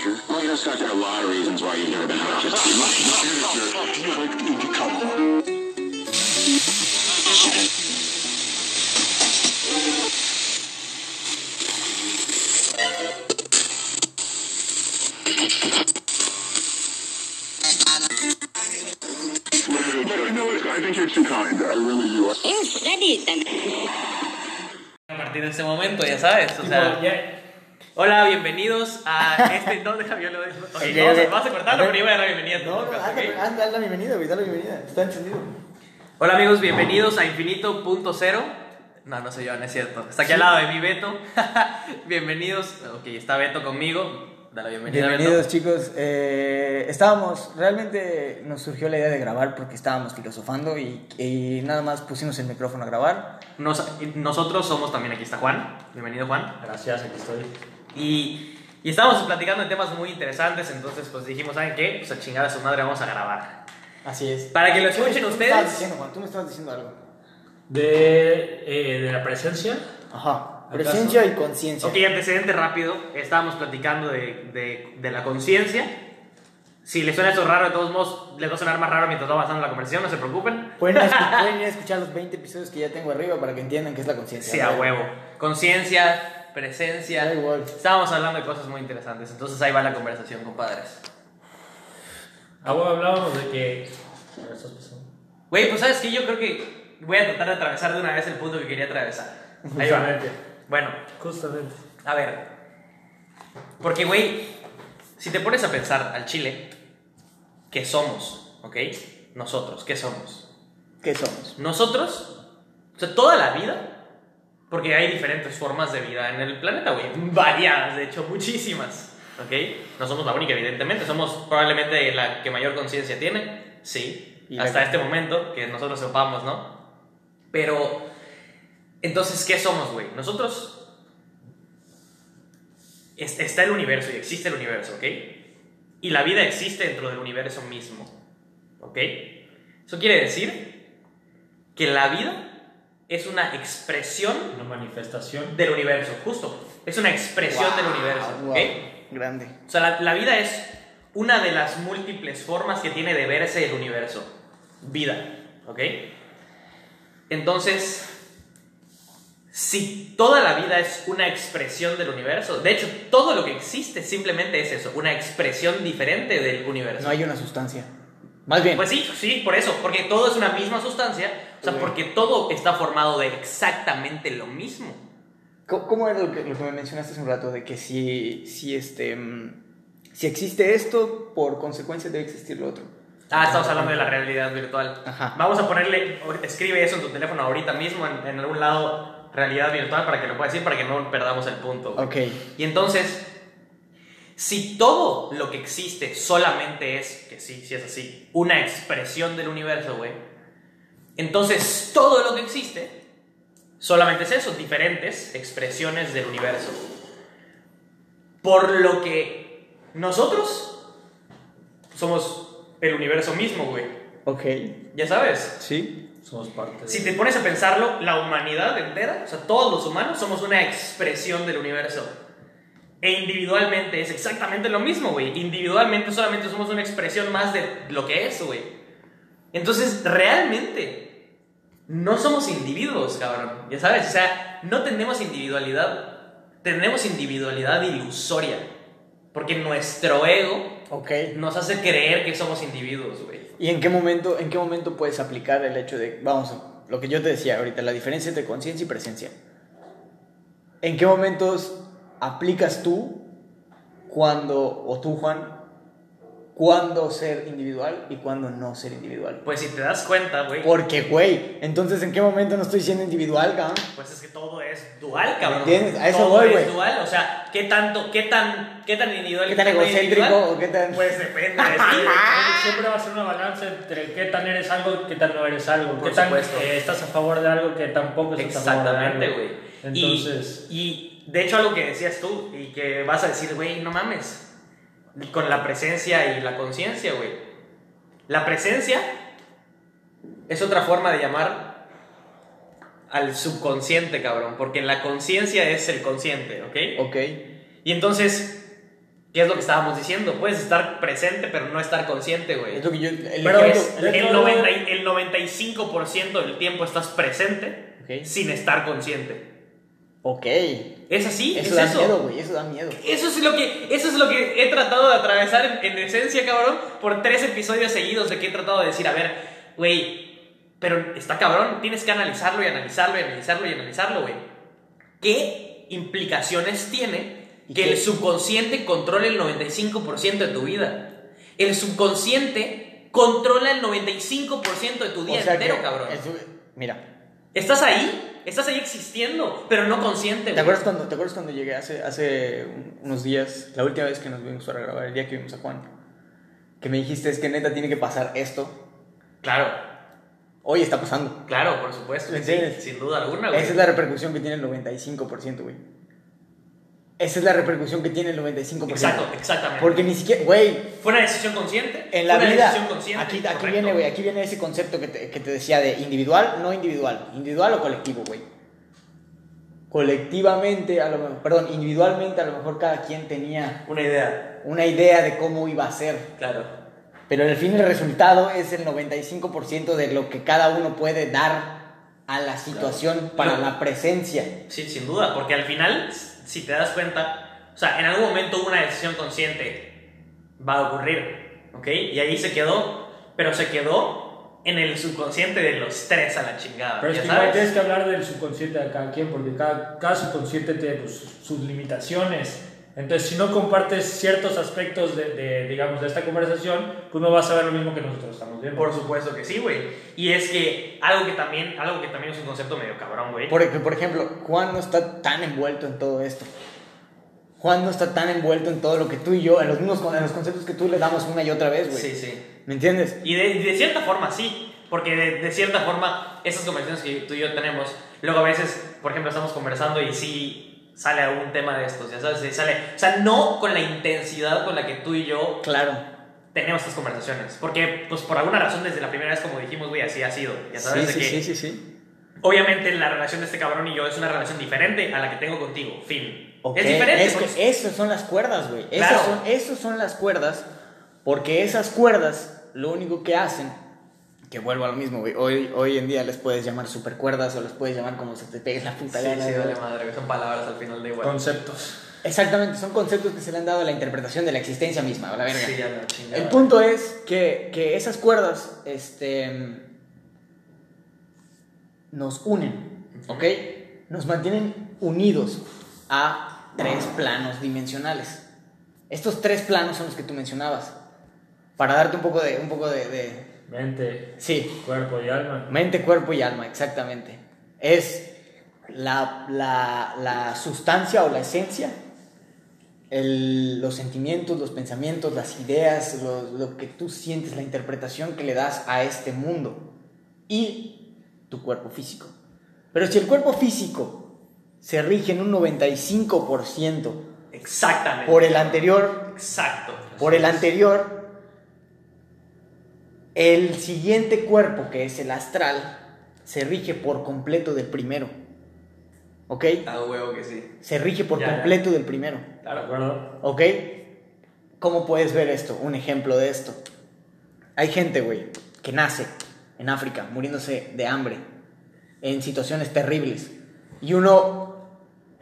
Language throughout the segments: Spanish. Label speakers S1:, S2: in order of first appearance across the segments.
S1: manager? Well, you know, Scott, there are a lot of reasons why you've never been a manager.
S2: Do you like Indy color? You know what? I think you're too kind. I really do.
S3: Eh, a partir de este momento, ya sabes, o sea...
S4: Tipo, ya-
S3: Hola, bienvenidos a este... No, déjame, yo lo digo. Ok,
S5: Ok,
S3: vamos, a-
S5: ok.
S3: vas a cortarlo, pero yo voy a dar la bienvenida
S5: No, dale la bienvenida, güey, dale la bienvenida. Está encendido.
S3: Hola amigos, bienvenidos a Infinito Punto Cero. No, no soy yo, no es cierto. Está aquí al lado de mi Beto. bienvenidos. Ok, está Beto conmigo. Da la bienvenida,
S5: Bienvenidos,
S3: Beto.
S5: chicos. Eh, estábamos, realmente nos surgió la idea de grabar porque estábamos filosofando y, y nada más pusimos el micrófono a grabar.
S3: Nos- nosotros somos también, aquí está Juan. Bienvenido, Juan.
S4: Gracias, aquí estoy.
S3: Y, y estábamos platicando de temas muy interesantes, entonces pues dijimos, ¿saben qué? Pues a chingar a su madre vamos a grabar.
S5: Así es.
S3: Para que lo escuchen
S5: Tú me
S3: ustedes.
S5: estabas diciendo, Juan, tú me estabas diciendo algo.
S4: De, eh, de la presencia. ¿Acaso?
S5: Presencia y conciencia.
S3: Ok, antecedente rápido. Estábamos platicando de, de, de la conciencia. Si les suena eso raro, de todos modos, les va a sonar más raro mientras va avanzando la conversación, no se preocupen.
S5: Pueden, ir a escu- pueden ir a escuchar los 20 episodios que ya tengo arriba para que entiendan qué es la conciencia.
S3: Sí, a huevo. Conciencia, presencia.
S5: Da igual.
S3: Estábamos hablando de cosas muy interesantes, entonces ahí va la conversación, compadres.
S4: Ahora hablábamos de que.
S3: Güey, pues sabes que yo creo que voy a tratar de atravesar de una vez el punto que quería atravesar. Ahí va.
S4: Justamente.
S3: Bueno,
S4: Justamente.
S3: a ver. Porque, güey, si te pones a pensar al chile, ¿qué somos? ¿Ok? Nosotros, ¿qué somos?
S5: ¿Qué somos?
S3: Nosotros, o sea, toda la vida, porque hay diferentes formas de vida en el planeta, güey, variadas, de hecho, muchísimas, ¿ok? No somos la única, evidentemente, somos probablemente la que mayor conciencia tiene, sí,
S5: Y
S3: hasta este momento, que nosotros sepamos, ¿no? Pero, entonces, ¿qué somos, güey? Nosotros, es- está el universo y existe el universo, ¿ok? Y la vida existe dentro del universo mismo, ¿ok? Eso quiere decir que la vida es una expresión
S4: Una manifestación.
S3: del universo, justo. Es una expresión del universo.
S5: Grande.
S3: O sea, la, la vida es una de las múltiples formas que tiene de verse el universo. Vida, ¿ok? Entonces, si toda la vida es una expresión del universo, de hecho, todo lo que existe simplemente es eso, una expresión diferente del universo.
S5: No hay una sustancia. Más bien.
S3: Pues sí, sí, por eso, porque todo es una misma sustancia, o sea, porque todo está formado de exactamente lo mismo.
S5: ¿Cómo, era lo que, lo que me mencionaste hace un rato? De que si, si, este, mm, si existe esto, por consecuencia debe existir lo otro.
S3: Ah, estamos hablando de la realidad virtual.
S5: Ajá.
S3: Vamos a ponerle, escribe eso en tu teléfono ahorita mismo, en, en algún lado, realidad virtual, para que lo puedas decir, para que no perdamos el punto. güey.
S5: Ok.
S3: Y entonces, si todo lo que existe solamente es, que sí, sí es así, una expresión del universo, güey, entonces todo lo que existe solamente es eso, diferentes expresiones del universo. Por lo que nosotros somos el universo mismo, güey.
S5: Ok.
S3: Ya sabes.
S5: Sí.
S4: Somos parte.
S3: Si te pones a pensarlo, la humanidad entera, o sea, todos los humanos somos una expresión del universo. E individualmente es exactamente lo mismo, güey. Individualmente solamente somos una expresión más de lo que es, güey. Entonces, realmente, no somos individuos, cabrón. Ya sabes, o sea, no tenemos individualidad. Tenemos individualidad ilusoria. Porque nuestro ego
S5: Ok.
S3: nos hace creer que somos individuos, güey.
S5: ¿Y en qué momento, en qué momento puedes aplicar el hecho de, vamos, lo que yo te decía ahorita, la diferencia entre conciencia y presencia? ¿En qué momentos aplicas tú cuando, o tú Juan, cuándo ser individual y cuándo no ser individual?
S3: Pues si te das cuenta, güey.
S5: Porque, güey, entonces ¿en qué momento no estoy siendo individual, cabrón?
S3: Pues es que todo es dual, cabrón.
S5: ¿Entiendes? A eso
S3: todo
S5: voy,
S3: es
S5: güey.
S3: dual, o sea, ¿qué tanto, qué tan, qué tan individual
S5: ¿Qué tan
S3: no
S5: egocéntrico o qué tan...?
S3: Pues depende de ti.
S4: Siempre va a ser una balanza entre qué tan eres algo, qué tan no eres algo.
S3: Por
S4: qué tan
S3: supuesto.
S4: eh, estás a favor de algo, que tampoco estás a favor de
S3: Exactamente,
S4: algo.
S3: güey.
S4: Entonces.
S3: Y, y de hecho algo que decías tú y que vas a decir, güey, no mames, con la presencia y la conciencia, güey. La presencia es otra forma de llamar al subconsciente, cabrón, porque la conciencia es el consciente, ¿ok?
S5: Ok.
S3: Y entonces, ¿Qué es lo que estábamos diciendo? Puedes estar presente, pero no estar consciente, güey.
S5: Es lo que yo. El
S4: Pero
S5: ejemplo-
S4: es-
S5: el-
S3: El,
S4: Dentro de-
S3: 90 y- el 95% del tiempo estás presente sin estar consciente.
S5: Ok.
S3: Es así,
S5: Eso
S3: es
S5: da
S3: eso.
S5: miedo, güey. Eso da miedo.
S3: Eso es lo que, eso es lo que he tratado de atravesar en, en esencia, cabrón, por tres episodios seguidos de que he tratado de decir, a ver, güey, pero está cabrón, tienes que analizarlo y analizarlo y analizarlo y analizarlo, güey. ¿Qué implicaciones tiene
S5: ¿Y
S3: que
S5: qué?
S3: el subconsciente controle el 95% de tu vida? El subconsciente controla el 95% de tu día
S5: O sea
S3: entero, cabrón.
S5: mira,
S3: Estás ahí, estás ahí existiendo, pero no consciente,
S5: ¿te acuerdas, cuando, ¿te acuerdas cuando llegué hace, hace un- unos días, la última vez que nos vimos para grabar, el día que vimos a Juan? Que me dijiste, es que neta tiene que pasar esto.
S3: Claro,
S5: Hoy está pasando.
S3: claro, por supuesto. Sin duda alguna, güey.
S5: Esa es la repercusión que tiene el 95%, güey. Esa es la repercusión que tiene el 95%.
S3: Exacto, exactamente.
S5: Porque ni siquiera, güey,
S3: fue una decisión consciente.
S5: en la
S3: fue una
S5: vida,
S3: decisión consciente,
S5: aquí, aquí viene, güey, aquí viene ese concepto que te, que te decía de individual, no individual, individual o colectivo, güey. Colectivamente, a lo mejor, perdón, individualmente a lo mejor cada quien tenía
S3: Una idea,
S5: una idea de cómo iba a ser,
S3: claro.
S5: pero al fin el resultado es el 95% de lo que cada uno puede dar a la situación para la presencia.
S3: Sí, sin duda, porque al final, si te das cuenta, o sea, en algún momento una decisión consciente va a ocurrir, ¿ok? Y ahí se quedó, pero se quedó en el subconsciente de los tres a la chingada,
S4: Pero es
S3: ¿ya
S4: que igual tienes que hablar del subconsciente de cada quien, porque cada, cada subconsciente tiene pues, sus limitaciones. Entonces, si no compartes ciertos aspectos de, de, digamos, de esta conversación, pues no vas a ver lo mismo que nosotros estamos viendo.
S3: Por supuesto que sí, güey. Y es que algo que también, algo que también es un concepto medio cabrón, güey.
S5: Por, por ejemplo, Juan no está tan envuelto en todo esto. Juan no está tan envuelto en todo lo que tú y yo, en los mismos en los conceptos que tú le damos una y otra vez, güey.
S3: Sí, sí.
S5: ¿Me entiendes?
S3: Y de, de cierta forma sí, porque de, de cierta forma esas conversaciones que tú y yo tenemos, luego a veces, por ejemplo, estamos conversando y sí sale algún tema de estos, ya sabes, sale, o sea, no con la intensidad con la que tú y yo
S5: Claro.
S3: tenemos estas conversaciones, porque pues por alguna razón desde la primera vez como dijimos, güey, así ha sido, ya sabes,
S5: Sí,
S3: de
S5: sí,
S3: que
S5: sí, sí, sí.
S3: obviamente la relación de este cabrón y yo es una relación diferente a la que tengo contigo, fin.
S5: Ok,
S3: Es diferente.
S5: Es
S3: porque-
S5: que esas son las cuerdas, güey.
S3: Claro.
S5: Esas, son, esas son las cuerdas, porque esas cuerdas lo único que hacen, que vuelvo a lo mismo, güey. Hoy, hoy en día les puedes llamar supercuerdas o les puedes llamar como se te pegue la puta
S3: Sí,
S5: gana,
S3: sí,
S5: güey.
S3: vale madre, son palabras al final de igual.
S4: Conceptos.
S5: Exactamente, son conceptos que se le han dado a la interpretación de la existencia misma, a la verga.
S3: Sí, ya la chingada.
S5: El punto es que, que esas cuerdas este, nos unen, ¿ok? Nos mantienen unidos a tres planos dimensionales. Estos tres planos son los que tú mencionabas. Para darte un poco de... Un poco de, de-
S4: Mente,
S5: sí,
S4: cuerpo y alma.
S5: mente, cuerpo y alma, exactamente. Es la, la- la sustancia o la esencia, el- los sentimientos, los pensamientos, las ideas, lo, lo que tú sientes, la interpretación que le das a este mundo y tu cuerpo físico. Pero si el cuerpo físico se rige en un 95%
S3: Exactamente.
S5: por el anterior,
S3: Exacto.
S5: por el anterior, el siguiente cuerpo, que es el astral, se rige por completo del primero. ¿Ok?
S3: A huevo que sí.
S5: Se rige por
S3: Ya, ya.
S5: completo del primero.
S4: ¿De acuerdo?
S5: ¿Ok? ¿Cómo puedes ver esto? Un ejemplo de esto. Hay gente, güey, que nace en África muriéndose de hambre, en situaciones terribles. Y uno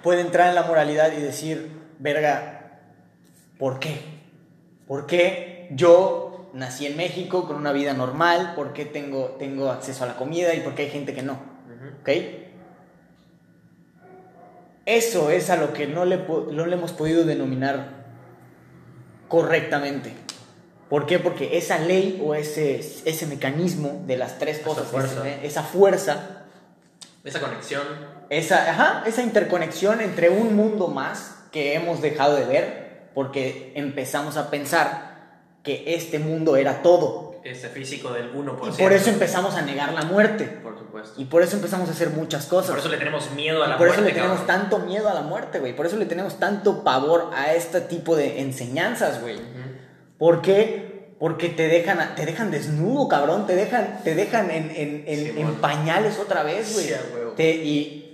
S5: puede entrar en la moralidad y decir, verga, ¿por qué? ¿Por qué yo nací en México con una vida normal? ¿Por qué tengo, tengo acceso a la comida y por qué hay gente que no? ¿Ok? Eso es a lo que no le, no le hemos podido denominar correctamente. ¿Por qué? Porque esa ley o ese, ese mecanismo de las tres cosas,
S4: fuerza.
S5: ese- esa fuerza,
S3: Esa conexión.
S5: esa, ajá, esa interconexión entre un mundo más que hemos dejado de ver porque empezamos a pensar que este mundo era todo.
S3: Ese físico del 1%.
S5: Y por eso empezamos a negar la muerte.
S3: Por supuesto.
S5: Y por eso empezamos a hacer muchas cosas.
S3: Por eso le tenemos miedo a
S5: Y
S3: la
S5: por
S3: muerte.
S5: eso le tenemos
S3: cabrón.
S5: tanto miedo a la muerte, güey. Por eso le tenemos tanto pavor a este tipo de enseñanzas, güey. ¿Por qué? Porque te dejan, te dejan desnudo, cabrón. Te dejan, te dejan en, en- en-
S3: Sí,
S5: en
S3: mon.
S5: pañales otra vez, güey.
S3: Sí,
S5: y,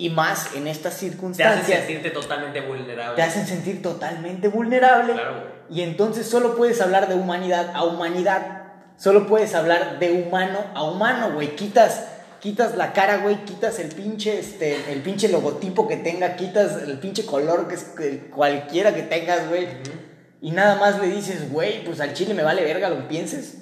S5: Y más en estas
S3: Te hacen
S5: circunstancias.
S3: sentirte totalmente vulnerable.
S5: te hacen sentir totalmente vulnerable.
S3: Claro, güey.
S5: Y entonces solo puedes hablar de humanidad a humanidad. Solo puedes hablar de humano a humano, güey. Quitas, quitas la cara, güey. Quitas el pinche, este, el pinche logotipo que tenga. Quitas el pinche color que, es- cualquiera que tengas, güey. Y nada más le dices, güey, pues al chile me vale verga lo que pienses.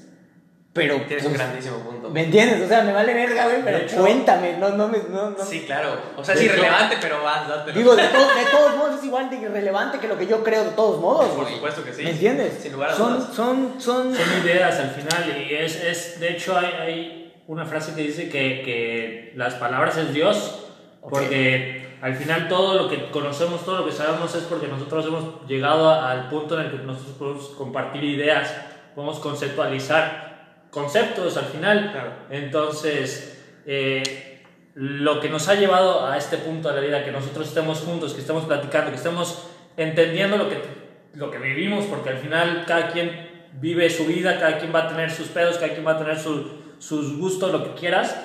S5: Pero,
S3: Tienes
S5: pues,
S3: un grandísimo punto.
S5: ¿me entiendes? O sea, me vale verga, güey, pero
S4: hecho-
S5: cuéntame. No, no me, no, no.
S3: Sí, claro. O sea, es
S4: De hecho-
S3: irrelevante, pero vas, dátelo.
S5: Digo, de, to- de todos modos es igual de irrelevante que lo que yo creo de todos modos,
S3: Por
S5: güey.
S3: supuesto que sí.
S5: ¿Me entiendes?
S3: Sin lugar a
S5: son,
S3: dudas.
S5: son, son,
S4: Son ideas al final y es, es de hecho hay, hay una frase que dice que, que las palabras es Dios, porque al final todo lo que conocemos, todo lo que sabemos es porque nosotros hemos llegado a- al punto en el que nosotros podemos compartir ideas, podemos conceptualizar conceptos al final.
S3: Claro.
S4: Entonces, eh, lo que nos ha llevado a este punto de la vida, que nosotros estemos juntos, que estemos platicando, que estemos entendiendo lo que, lo que vivimos, porque al final cada quien vive su vida, cada quien va a tener sus pedos, cada quien va a tener su- sus gustos, lo que quieras,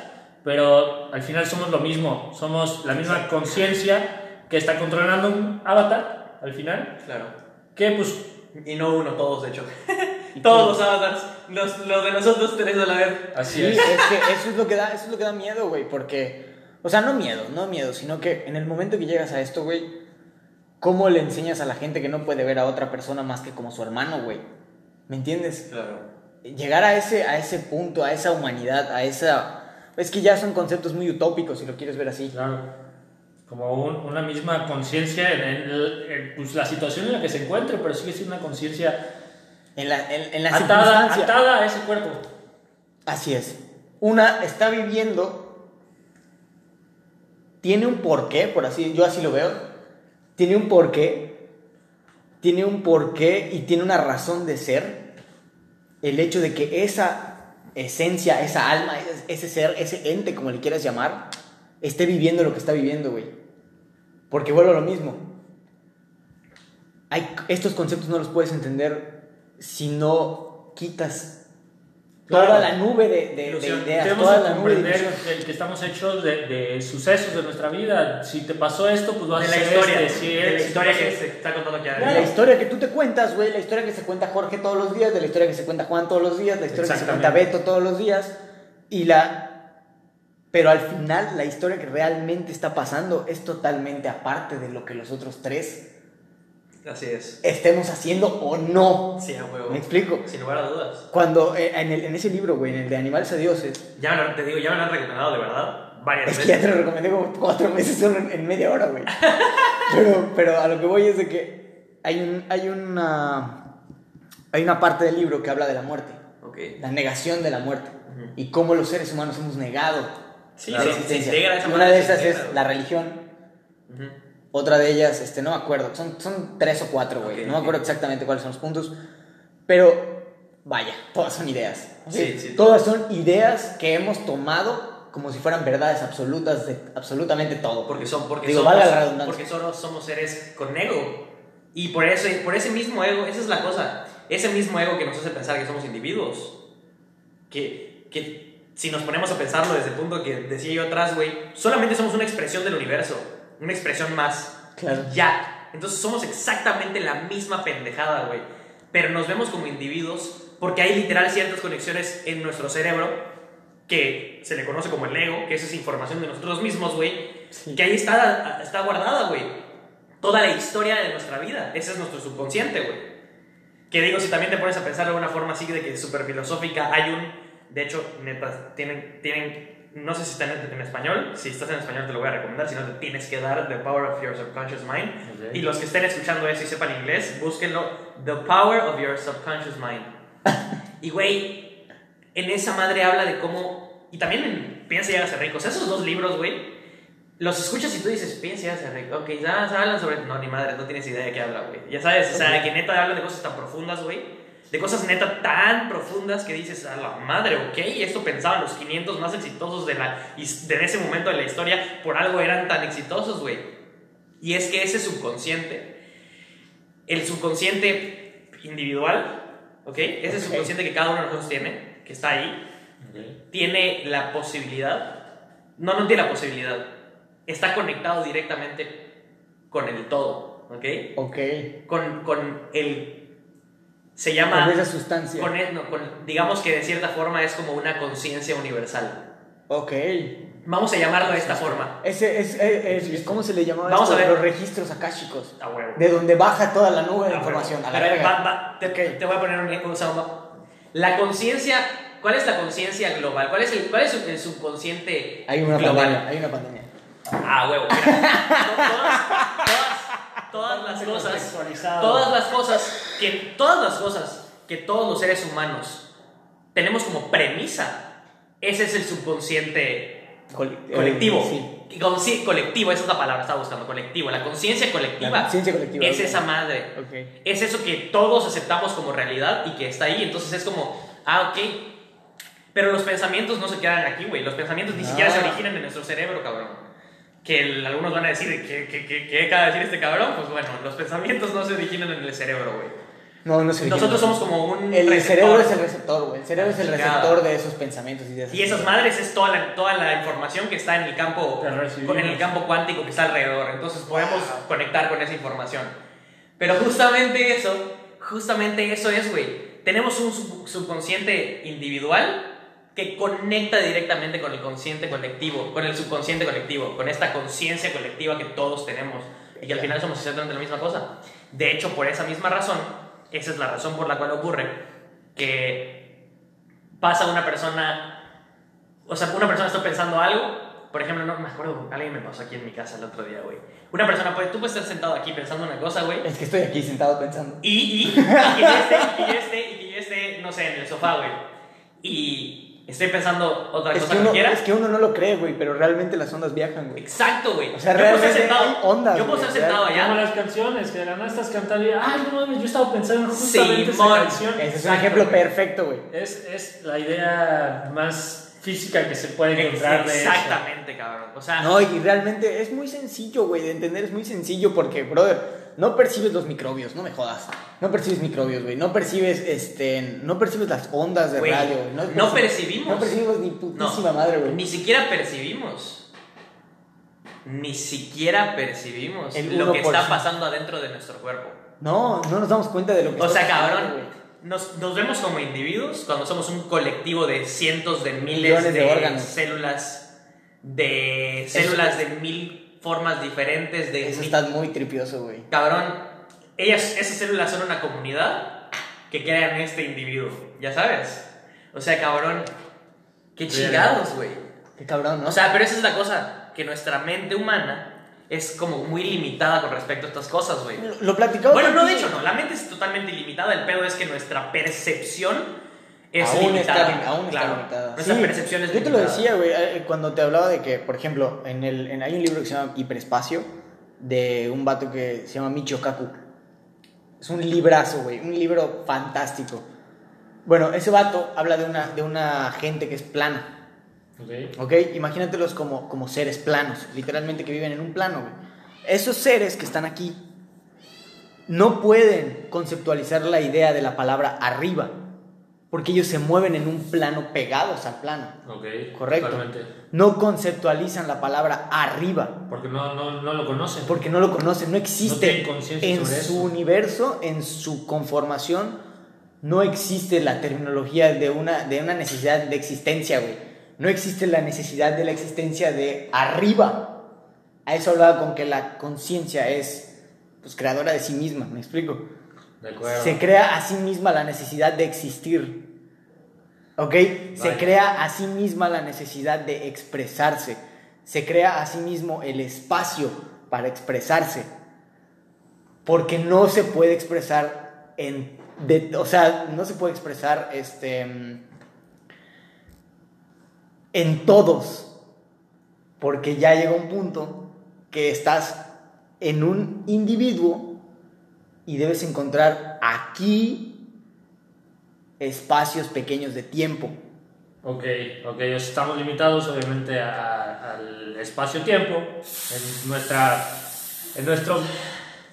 S4: pero al final somos lo mismo, somos la misma conciencia que está controlando un avatar, al final,
S3: Claro.
S4: que pues
S3: Y no uno, todos, de hecho. todos los avatars. Los, los de nosotros tres a la vez.
S4: así
S5: Sí,
S4: es.
S5: es que eso es lo que da, eso es lo que da miedo, güey, porque, o sea, no miedo, no miedo, sino que en el momento que llegas a esto, güey, ¿cómo le enseñas a la gente que no puede ver a otra persona más que como su hermano, güey? ¿Me entiendes?
S3: Claro.
S5: Llegar a ese, a ese punto, a esa humanidad, a esa... Es que ya son conceptos muy utópicos, si lo quieres ver así.
S4: Claro. Como un- una misma conciencia en, en el- en, pues, la situación en la que se encuentre, pero sigue siendo una conciencia
S5: En la, en, en la
S4: atada, atada a ese cuerpo.
S5: Así es. Una está viviendo, tiene un porqué, por así, yo así lo veo, tiene un porqué, tiene un porqué y tiene una razón de ser. El hecho de que esa esencia, esa alma, ese- ese ser, ese ente, como le quieras llamar, esté viviendo lo que está viviendo, güey. Porque vuelvo a lo mismo. Hay, estos conceptos no los puedes entender si no quitas toda
S4: Claro.
S5: la nube de, de- ideas, toda la nube de
S4: el que estamos hechos de, de sucesos de nuestra vida. Si te pasó esto, pues vas
S3: De
S4: a
S3: la historia.
S4: este.
S3: De la
S4: si
S3: historia que se está contando aquí
S5: De
S3: adentro.
S5: la historia que tú te cuentas, güey, la historia que se cuenta Jorge todos los días, de la historia que se cuenta Juan todos los días, la historia que se cuenta. Beto todos los días, y la... Pero al final la historia que realmente está pasando es totalmente aparte de lo que los otros tres
S3: Así es.
S5: estemos haciendo o no.
S3: Sí, a huevo.
S5: ¿Me explico?
S3: Sin lugar a dudas.
S5: Cuando eh, en, el- en ese libro, güey, en el de Animales a Dioses,
S3: Ya me lo, te digo, ya me lo han recomendado de verdad. Varias
S5: es que ya
S3: veces.
S5: te lo recomendé como cuatro meses solo en, en media hora, güey. Pero, pero a lo que voy es de que hay, un, hay, una, hay una parte del libro que habla de la muerte,
S3: Ok.
S5: la negación de la muerte,
S3: Ujú.
S5: y cómo los seres humanos hemos negado
S3: Sí,
S5: la
S3: se
S5: existencia. Y una de esas es la religión,
S3: Ujú.
S5: Otra de ellas, este, no me acuerdo, son, son tres o cuatro, güey,
S3: Ok,
S5: no me acuerdo exactamente cuáles son los puntos, pero vaya, todas son ideas.
S3: Sí, sí,
S5: todas son ideas que hemos tomado como si fueran verdades absolutas de absolutamente todo.
S3: Porque, son, porque,
S5: Digo,
S3: somos,
S5: la
S3: porque solo somos seres con ego. Y por, eso, por ese mismo ego, esa es la cosa, ese mismo ego que nos hace pensar que somos individuos. Que, que si nos ponemos a pensarlo desde el punto que decía yo atrás, güey, solamente somos una expresión del universo, una expresión más.
S5: Claro.
S3: Ya. Entonces somos exactamente la misma pendejada, güey. Pero nos vemos como individuos porque hay literal ciertas conexiones en nuestro cerebro que se le conoce como el ego, que es esa información de nosotros mismos, güey,
S5: Sí.
S3: que ahí está, está guardada, güey. Toda la historia de nuestra vida. Ese es nuestro subconsciente, güey. Que digo, si también te pones a pensar de una forma así de que súper filosófica, hay un. De hecho, neta, tienen. tienen no sé si está en, en español. Si estás en español, te lo voy a recomendar. Si no, te tienes que dar The Power of Your Subconscious Mind. Y los que estén escuchando eso y sepan inglés, búsquenlo. The Power of Your Subconscious Mind. y, güey, en esa madre habla de cómo. Y también en Piensa y hágase rico. O sea, esos dos libros, güey. Los escuchas y tú dices, piensa y hágase rico. Ok, ya ya hablan sobre. No, ni madre, no tienes idea de qué habla, güey. Ya sabes, o sea, que neta hablan de cosas tan profundas, güey. De cosas neta tan profundas que dices, a la madre, ok. Esto pensaban los 500 más exitosos de, la, de ese momento de la historia. Por algo eran tan exitosos, güey. Y es que ese subconsciente, el subconsciente individual, ¿ok? Ese subconsciente que cada uno de nosotros tiene, que está ahí, tiene la posibilidad, no, no tiene la posibilidad, está conectado directamente con el todo, ¿ok?
S5: Ok.
S3: Con, con el... Se llama...
S5: Con esa sustancia.
S3: con no, con- digamos que de cierta forma es como una conciencia universal.
S5: Ok.
S3: Vamos a llamarlo de esta forma.
S5: Ese es, es- es- ¿cómo se le llamaba
S3: Vamos
S5: esto?
S3: a ver.
S5: Los registros akáshicos.
S3: A huevo.
S5: De donde baja toda la nube de
S3: Ah,
S5: información.
S3: bueno.
S5: A la verga.
S3: va- va- te, te voy a poner un, un. La conciencia, ¿cuál es la conciencia global? ¿Cuál es el, cuál es el subconsciente
S5: Hay una
S3: global?
S5: pandemia. Hay una pandemia.
S3: Ah, huevo. mira. todas, todas, todas las cosas, todas las cosas que, todas las cosas que todos los seres humanos tenemos como premisa, ese es el subconsciente
S5: Col- eh,
S3: colectivo.
S5: sí.
S3: Y consci- colectivo, esa es la palabra, estaba buscando, colectivo. La conciencia colectiva.
S5: La conciencia colectiva,
S3: Es
S5: ok.
S3: esa madre.
S5: Ok.
S3: Es eso que todos aceptamos como realidad y que está ahí. Entonces es como, ah, ok. Pero los pensamientos no se quedan aquí, güey. Los pensamientos ni siquiera se
S5: Ah.
S3: originan en nuestro cerebro, cabrón. Que el- algunos van a decir, ¿qué, qué, qué, qué acaba de decir este cabrón? Pues bueno, los pensamientos no se originan en el cerebro, güey.
S5: No, no se
S3: Nosotros somos como un
S5: El
S3: receptor.
S5: cerebro es el receptor, güey. El cerebro es el receptor de esos pensamientos y de esas
S3: Y esas madres es toda la, toda la información que está en el campo en el campo cuántico que está alrededor. Entonces podemos conectar con esa información. Pero justamente eso, justamente eso es, güey. Tenemos un sub- subconsciente individual que conecta directamente con el consciente colectivo, con el subconsciente colectivo, con esta conciencia colectiva que todos tenemos y que al final somos exactamente la misma cosa. De hecho, por esa misma razón, esa es la razón por la cual ocurre que pasa una persona, o sea, una persona está pensando algo, por ejemplo, no me acuerdo, alguien me pasó aquí en mi casa el otro día, güey. Una persona, puede, tú puedes estar sentado aquí pensando una cosa, güey,
S5: Es que estoy aquí sentado pensando.
S3: y, y, y que yo esté, y que yo esté, y que yo esté, no sé, en el sofá, güey, y estoy pensando otra
S5: Es
S3: cosa
S5: que, uno,
S3: cualquiera.
S5: es que uno no lo cree, güey, pero realmente las ondas viajan, güey.
S3: Exacto, güey.
S5: O sea,
S3: yo puedo
S5: realmente
S3: sentado,
S5: hay ondas,
S3: yo puedo estar sentado
S4: Como
S3: allá.
S4: las canciones, que de la nada estás cantando y, ay, no mames, yo estaba pensando justamente esa
S3: Simón.
S4: canción.
S5: Ese es un ejemplo perfecto, güey.
S4: Es, es la idea más física que se puede encontrar de eso.
S3: Exactamente, cabrón. O sea,
S5: No, y realmente es muy sencillo, güey, de entender, es muy sencillo porque, brother, no percibes los microbios, no me jodas. No percibes microbios, güey. No percibes, este, no percibes las ondas de radio. güey.
S3: no
S5: perci-
S3: percibimos.
S5: No percibimos ni
S3: no,
S5: putísima madre, güey.
S3: Ni siquiera percibimos. Ni siquiera percibimos
S5: El
S3: lo que está
S5: 1%.
S3: pasando adentro de nuestro cuerpo.
S5: No, no nos damos cuenta de lo que
S3: O
S5: está
S3: sea,
S5: pasando,
S3: cabrón,
S5: güey.
S3: Nos, nos vemos como individuos cuando somos un colectivo de cientos de miles
S5: de
S3: de,
S5: órganos.
S3: células, de células de mil formas diferentes, de
S5: Eso
S3: mil-
S5: está muy tripioso, güey.
S3: Cabrón, ellas, esas células son una comunidad que crean este individuo, ya sabes. O sea, cabrón, qué chingados, güey.
S5: Qué cabrón, ¿no?
S3: O sea, pero esa es la cosa, que nuestra mente humana es como muy limitada con respecto a estas cosas, güey.
S5: lo, lo platicaba
S3: Bueno, no, de hecho, no, la mente es totalmente ilimitada, el pedo es que nuestra percepción es
S5: aún
S3: limitada.
S5: está, aún está
S3: claro.
S5: limitada.
S3: Nuestra
S5: Sí,
S3: percepción es
S5: Yo te lo decía, güey, eh, cuando te hablaba de que, por ejemplo, en el, en, hay un libro que se llama Hiperespacio, de un vato que se llama Michio Kaku. Es un librazo, güey, un libro fantástico. Bueno, ese vato habla de una, de una gente que es plana,
S4: Ok.
S5: ¿ok? Imagínatelos como, como seres planos, literalmente que viven en un plano, güey. Esos seres que están aquí no pueden conceptualizar la idea de la palabra arriba, porque ellos se mueven en un plano pegados al plano.
S4: Ok.
S5: Correcto.
S4: Totalmente.
S5: No conceptualizan la palabra arriba,
S4: Porque no, no, no lo conocen.
S5: porque no lo conocen, no
S4: No
S5: existe
S4: conciencia
S5: en
S4: sobre
S5: su
S4: eso.
S5: universo, en su conformación, no existe la terminología de una, de una necesidad de existencia, güey. No existe la necesidad de la existencia de arriba. A eso hablaba con que la conciencia es pues, creadora de sí misma, ¿me explico?
S4: De acuerdo.
S5: Se crea a sí misma la necesidad de existir. ¿Ok? Se crea a sí misma la necesidad de expresarse. Se crea a sí mismo el espacio para expresarse. Porque no se puede expresar en... de- o sea, no se puede expresar este, en todos. Porque ya llega un punto que estás en un individuo y debes encontrar aquí espacios pequeños de tiempo.
S4: Ok, ok, estamos limitados obviamente a- al espacio-tiempo, en, nuestra, en nuestro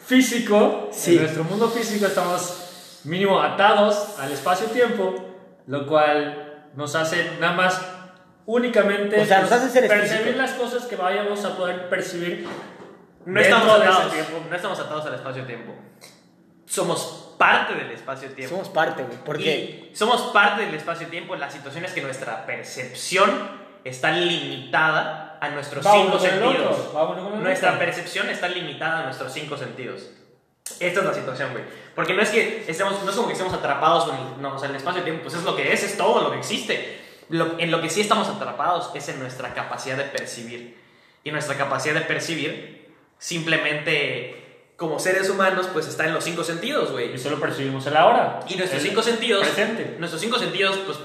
S4: físico,
S5: Sí.
S4: en nuestro mundo físico estamos mínimo atados al espacio-tiempo, lo cual nos hace nada más únicamente
S5: O sea, nos
S4: pues,
S5: hace seres
S4: percibir las cosas que vayamos a poder percibir
S3: No estamos, atados,
S4: tiempo.
S3: no estamos atados al espacio-tiempo. Somos parte del espacio-tiempo.
S5: Somos parte, güey. Porque
S3: Y somos parte del espacio-tiempo en las situaciones que nuestra percepción está limitada a nuestros
S4: Vámonos
S3: cinco sentidos. Nuestra
S4: otro.
S3: percepción está limitada a nuestros cinco sentidos. Esta es la situación, güey. Porque no es que estemos, no es como que estemos atrapados con el, no, o sea, el espacio-tiempo, pues es lo que es, es todo lo que existe. Lo- en lo que sí estamos atrapados es en nuestra capacidad de percibir. Y nuestra capacidad de percibir simplemente, como seres humanos, pues está en los cinco sentidos, güey.
S4: Y solo percibimos el ahora.
S3: Y nuestros
S4: El
S3: cinco sentidos,
S4: Presente.
S3: nuestros cinco sentidos, pues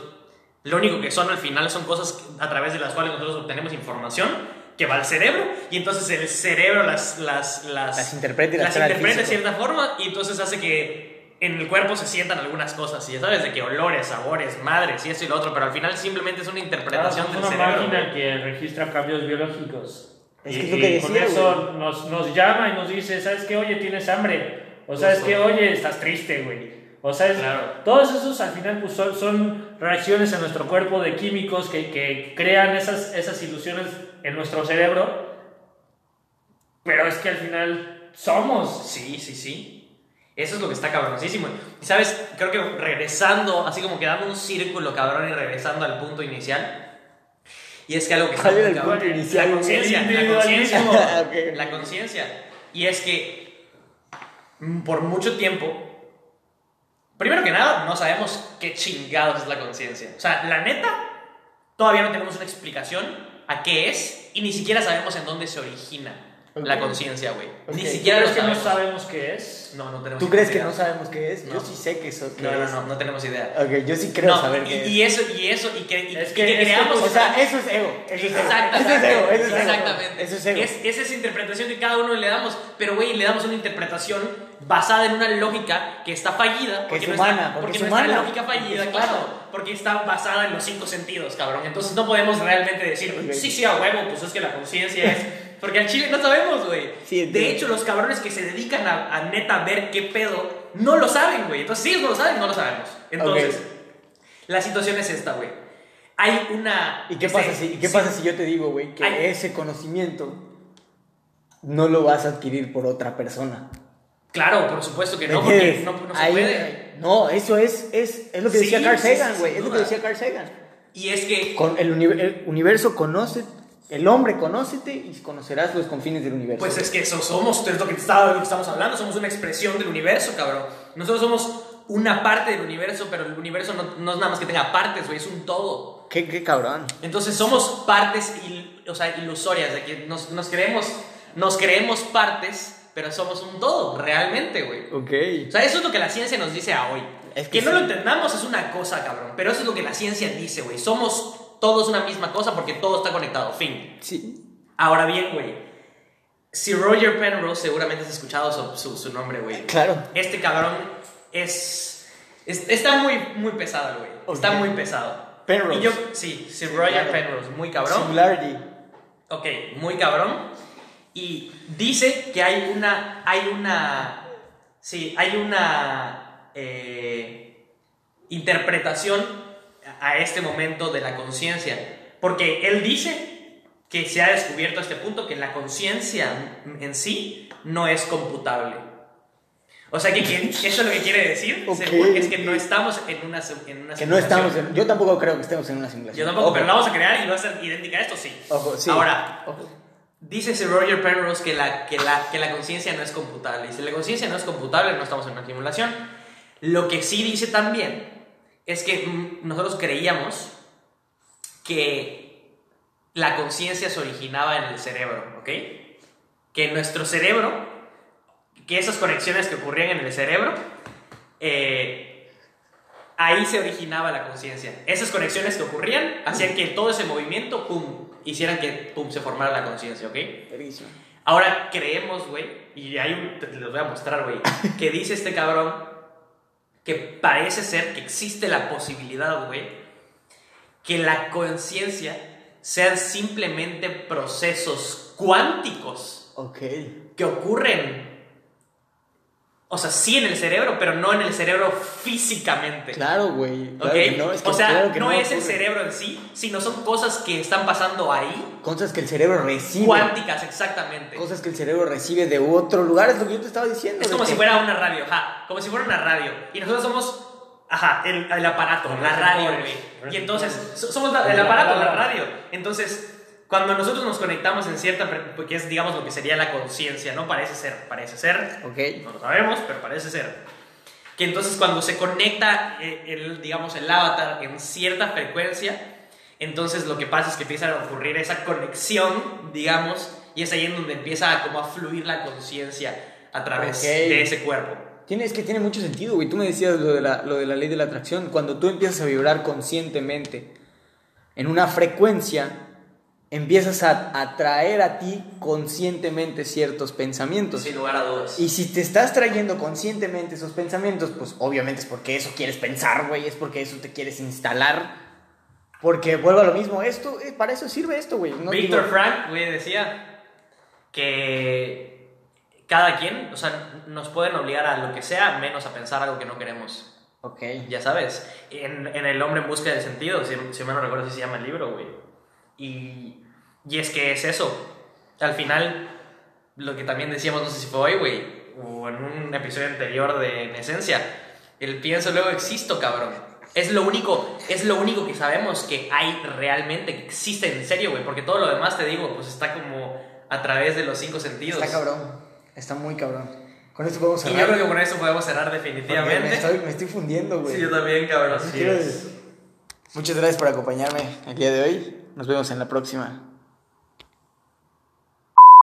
S3: lo único que son al final son cosas a través de las cuales nosotros obtenemos información que va al cerebro y entonces el cerebro las las las,
S5: Las interpreta y las
S3: las interpreta de cierta forma y entonces hace que en el cuerpo se sientan algunas cosas y ya sabes de que olores, sabores, madres y eso y lo otro, pero al final simplemente es una
S4: Claro,
S3: interpretación
S4: es
S3: del
S4: una
S3: cerebro.
S4: máquina
S3: güey.
S4: que registra cambios biológicos.
S5: Es
S4: y,
S5: que es lo que
S4: y con
S5: decía,
S4: eso nos, nos llama y nos dice, ¿sabes qué? Oye, tienes hambre. O sabes
S3: Justo.
S4: qué? Oye, estás triste, güey. O sabes,
S3: Claro.
S4: todos esos al final pues, son, son reacciones en nuestro cuerpo de químicos que, que crean esas, esas ilusiones en nuestro cerebro. Pero es que al final somos.
S3: Sí, sí, sí. Eso es lo que está cabronísimo. Y sabes, creo que regresando, así como quedando un círculo cabrón y regresando al punto inicial. Y es que algo que está
S5: ¿Cuál era
S3: muy cabrón-
S5: punto inicial?
S3: La conciencia, la conciencia. La conciencia. Y es que mm, por mucho tiempo, primero que nada, no sabemos qué chingados es la conciencia. O sea, la neta, todavía no tenemos una explicación a qué es y ni siquiera sabemos en dónde se origina la conciencia, güey. Ni siquiera
S4: ¿Tú
S3: lo
S4: crees que no
S3: sabemos.
S4: qué es?
S3: No, no tenemos
S5: ¿Tú crees que no sabemos qué es? Yo
S3: No.
S5: sí sé que eso qué
S3: No, no,
S5: es.
S3: no, no tenemos idea.
S5: Ok, yo sí creo
S3: No,
S5: saber
S3: y,
S5: qué
S3: y
S5: es.
S3: eso, y eso, y que, y,
S4: Es
S3: y
S4: que-
S3: que, creamos.
S5: O sea, eso es ego. Eso.
S3: Exactamente.
S5: Eso es ego. Eso es ego.
S3: Exactamente.
S5: Eso es ego.
S3: Es, es esa interpretación que cada uno le damos, pero güey, le damos una interpretación basada en una lógica que está fallida.
S5: Que es
S3: nuestra-
S5: humana, porque
S3: porque
S5: es
S3: nuestra
S5: humana.
S3: lógica fallida,
S5: Es
S3: claro. Porque está basada en los cinco sentidos, cabrón. Entonces no podemos realmente decir, sí, sí, a huevo, pues es que la conciencia es. Porque al chile no sabemos, güey.
S5: Sí,
S3: de hecho, los cabrones que se dedican a, a neta ver qué pedo, no lo saben, güey. Entonces, si ellos no lo saben, no lo sabemos. Entonces, la situación es esta, güey. Hay una.
S5: ¿Y qué
S3: este,
S5: pasa si, y qué
S3: sí,
S5: pasa si yo te digo, güey, que
S3: Ay.
S5: ese conocimiento no lo vas a adquirir por otra persona?
S3: Claro, por supuesto que
S5: ¿Me
S3: no, porque no, no se
S5: Ahí-
S3: puede.
S5: No, eso es, es, es lo que
S3: Sí,
S5: decía Carl
S3: sí, sí,
S5: Sagan, güey. es lo que decía Carl Sagan.
S3: Y es que.
S5: Con el, uni- el universo conoce, el hombre conócete y conocerás los confines del universo.
S3: Pues es que eso somos, es lo que, estaba- lo que estamos hablando, somos una expresión del universo, cabrón. Nosotros somos una parte del universo, pero el universo no, no es nada más que tenga partes, güey, es un todo.
S5: Qué, qué cabrón.
S3: Entonces somos partes il- o sea, ilusorias, de que nos, nos, creemos, nos creemos partes, pero somos un todo, realmente, güey.
S5: Ok.
S3: O sea, eso es lo que la ciencia nos dice a hoy.
S5: Es
S3: que
S5: que
S3: no
S5: sí.
S3: lo entendamos es una cosa, cabrón. Pero eso es lo que la ciencia dice, güey. Somos todos una misma cosa porque todo está conectado. Fin.
S5: Sí.
S3: Ahora bien, güey. Si Roger Penrose, seguramente has escuchado su, su- su nombre, güey.
S5: Claro.
S3: Este cabrón es, es- Está muy, muy pesado, güey. Está muy pesado.
S5: Penrose.
S3: Y yo, sí, sí, Roger. Penrose. Muy cabrón.
S5: Singularity.
S3: Ok, muy cabrón. Y dice que hay una. Hay una. Sí, hay una. eh, interpretación a este momento de la conciencia. Porque él dice que se ha descubierto a este punto que la conciencia en sí no es computable. O sea que, eso lo que quiere decir
S5: Ok,
S3: según, es que no estamos en una, en una
S5: Que no estamos
S3: simulación.
S5: en, Yo tampoco creo que estemos en una simulación.
S3: Yo tampoco,
S5: Ojo.
S3: pero la vamos a crear y va a ser idéntica a esto, sí.
S5: Ojo, sí.
S3: Ahora,
S5: Ojo.
S3: Dice ese Roger Penrose que la, que, la, que la conciencia no es computable. Y si la conciencia no es computable, no estamos en una simulación. Lo que sí dice también es que mm, nosotros creíamos que la conciencia se originaba en el cerebro, ¿ok? Que nuestro cerebro, que esas conexiones que ocurrían en el cerebro, eh, ahí se originaba la conciencia. Esas conexiones que ocurrían hacían que todo ese movimiento, pum, hicieran que, pum, se formara la conciencia, ¿ok? Ahora creemos, güey, y un, te los voy a mostrar, güey, que dice este cabrón que parece ser que existe la posibilidad, güey, que la conciencia sean simplemente procesos cuánticos
S5: Ok.
S3: que ocurren O sea, sí en el cerebro, pero no en el cerebro físicamente.
S5: Claro, güey. Claro
S3: ¿Ok?
S5: que no, es que
S3: o sea,
S5: claro que
S3: no, es el cerebro en sí, sino son cosas que están pasando ahí,
S5: Cosas que el cerebro recibe.
S3: cuánticas exactamente.
S5: Cosas que el cerebro recibe de otro lugar, es lo que yo te estaba diciendo.
S3: Es como
S5: que-
S3: si fuera una radio, ajá, como si fuera una radio. Y nosotros somos, ajá, el, el aparato, la radio, güey. Y entonces, somos la- el aparato, la radio. Entonces, cuando nosotros nos conectamos en cierta, fre- que es, digamos, lo que sería la conciencia, ¿no? Parece ser, parece ser, no lo sabemos, pero parece ser. Que entonces cuando se conecta eh, el, digamos, el avatar en cierta frecuencia, entonces lo que pasa es que empieza a ocurrir esa conexión, digamos, y es ahí en donde empieza a, como a fluir la conciencia a través
S5: Ok.
S3: de ese cuerpo.
S5: Tiene, es que tiene mucho sentido, güey. Tú me decías lo de, la, lo de la ley de la atracción. Cuando tú empiezas a vibrar conscientemente en una frecuencia, empiezas a atraer a ti conscientemente ciertos pensamientos.
S3: Sin lugar a dudas.
S5: Y si te estás trayendo conscientemente esos pensamientos, pues obviamente es porque eso quieres pensar, güey, es porque eso te quieres instalar. Porque vuelvo a lo mismo, esto, eh, para eso sirve esto, güey. No
S3: Víctor
S5: digo-
S3: Frank, güey, decía que cada quien, o sea, nos pueden obligar a lo que sea, menos a pensar algo que no queremos.
S5: Ok.
S3: Ya sabes, en, en El hombre en busca del sentido, si, si mal no recuerdo si se llama el libro, güey. Y, y es que es eso. Al final, lo que también decíamos, no sé si fue hoy, güey, o en un episodio anterior de En Esencia, el pienso luego existo, cabrón. Es lo único, es lo único que sabemos que hay realmente, que existe en serio, güey, porque todo lo demás, te digo, pues está como a través de los cinco sentidos.
S5: Está cabrón. Está muy cabrón. Con esto podemos
S3: Y
S5: cerrar.
S3: yo creo que con eso podemos cerrar definitivamente.
S5: Me estoy, me estoy fundiendo, güey.
S3: Sí, yo también, cabrón.
S5: Muchas gracias por acompañarme el día de hoy. Nos vemos en la próxima.